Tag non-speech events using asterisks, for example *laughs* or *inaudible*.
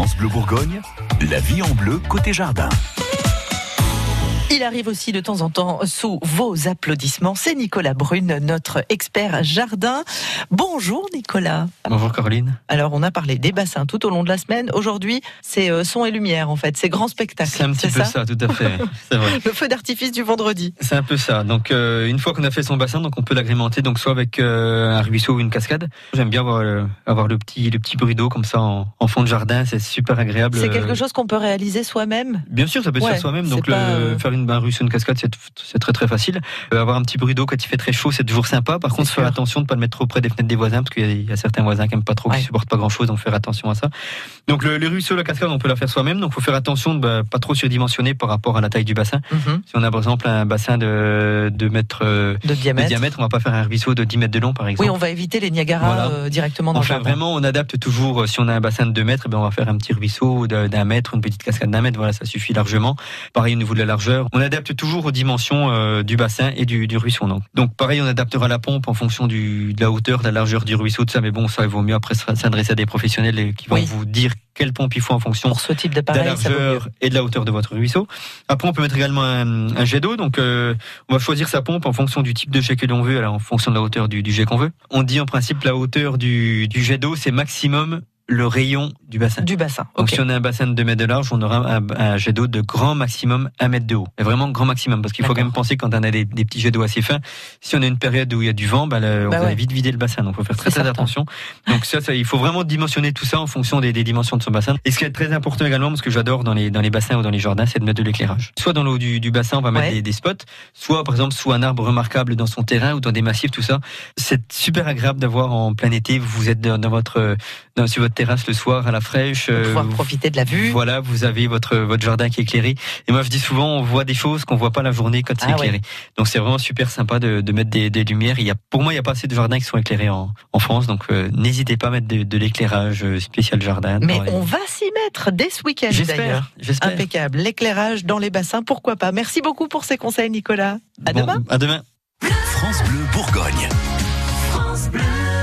France Bleu Bourgogne, la vie en bleu côté jardin. Il arrive aussi de temps en temps sous vos applaudissements. C'est Nicolas Brune, notre expert jardin. Bonjour Nicolas. Bonjour Caroline. Alors on a parlé des bassins tout au long de la semaine. Aujourd'hui, c'est euh, son et lumière en fait, c'est grand spectacle. C'est un petit peu ça, tout à fait. *laughs* Vrai. Le feu d'artifice du vendredi. C'est un peu ça. Donc euh, une fois qu'on a fait son bassin, donc on peut l'agrémenter donc soit avec euh, un ruisseau ou une cascade. J'aime bien avoir, euh, avoir, le petit le petit bruit d'eau comme ça en, en, fond de jardin, c'est super agréable. C'est quelque chose qu'on peut réaliser soi-même? Bien sûr, ça peut se ouais, faire soi-même. Donc le, faire une un ruisseau, une cascade, c'est très très facile. Euh, avoir un petit bruit d'eau quand il fait très chaud, c'est toujours sympa. Par contre, faire attention de ne pas le mettre trop près des fenêtres des voisins, parce qu'il y, y, a certains voisins qui n'aiment pas trop, ouais. qui supportent pas grand-chose, donc faire attention à ça. Donc le, les ruisseaux, la cascade, on peut la faire soi-même. Donc faut faire attention de bah, pas trop surdimensionner par rapport à la taille du bassin. Mm -hmm. Si on a par exemple un bassin de 2 mètres de diamètre. de diamètre, on va pas faire un ruisseau de 10 mètres de long, par exemple. Oui, on va éviter les Niagara voilà. euh, directement dans enfin, le jardin. Vraiment, on adapte toujours. Si on a un bassin de 2 mètres, ben on va faire un petit ruisseau d'un mètre, une petite cascade d'un mètre. Voilà, ça suffit largement. Pareil au niveau de la largeur. On adapte toujours aux dimensions euh, du bassin et du, du ruisseau. Donc. donc pareil, on adaptera la pompe en fonction du, de la hauteur, de la largeur du ruisseau, tout ça. Mais bon, ça, il vaut mieux après s'adresser à des professionnels qui vont oui. vous dire quelle pompe il faut en fonction Pour ce type de, de la largeur et de la hauteur de votre ruisseau. Après, on peut mettre également un, un jet d'eau. Donc, euh, on va choisir sa pompe en fonction du type de jet que l'on veut, alors en fonction de la hauteur du, du jet qu'on veut. On dit en principe la hauteur du, du jet d'eau, c'est maximum le rayon du bassin. Du bassin. Donc okay. si on a un bassin de 2 mètres de large, on aura un, un jet d'eau de grand maximum 1 mètre de haut. Et vraiment grand maximum, parce qu'il faut quand même penser quand on a des, des petits jets d'eau assez fins, si on a une période où il y a du vent, bah, le, bah on ouais. va vite vider le bassin. Donc il faut faire très très attention. Donc ça, ça, il faut vraiment dimensionner tout ça en fonction des, des, dimensions de son bassin. Et ce qui est très important également, parce que j'adore dans les, dans les bassins ou dans les jardins, c'est de mettre de l'éclairage. Soit dans l'eau du, du, bassin, on va mettre ouais. des, des, spots, soit par exemple sous un arbre remarquable dans son terrain ou dans des massifs, tout ça. C'est super agréable d'avoir en plein été, vous êtes dans, dans votre, dans, sur votre terrasse le soir à la fraîche. Pour pouvoir euh, profiter de la vue. Voilà, vous avez votre votre jardin qui est éclairé. Et moi, je dis souvent, on voit des choses qu'on voit pas la journée quand c'est ah éclairé. Ouais. Donc, c'est vraiment super sympa de, de mettre des, des, lumières. Il y a, pour moi, il n'y a pas assez de jardins qui sont éclairés en, en France. Donc, euh, n'hésitez pas à mettre de, de l'éclairage spécial jardin. Mais on va s'y mettre dès ce week-end d'ailleurs. Impeccable. L'éclairage dans les bassins, pourquoi pas. Merci beaucoup pour ces conseils, Nicolas. À bon, demain. À demain. France Bleu Bourgogne. France Bleu.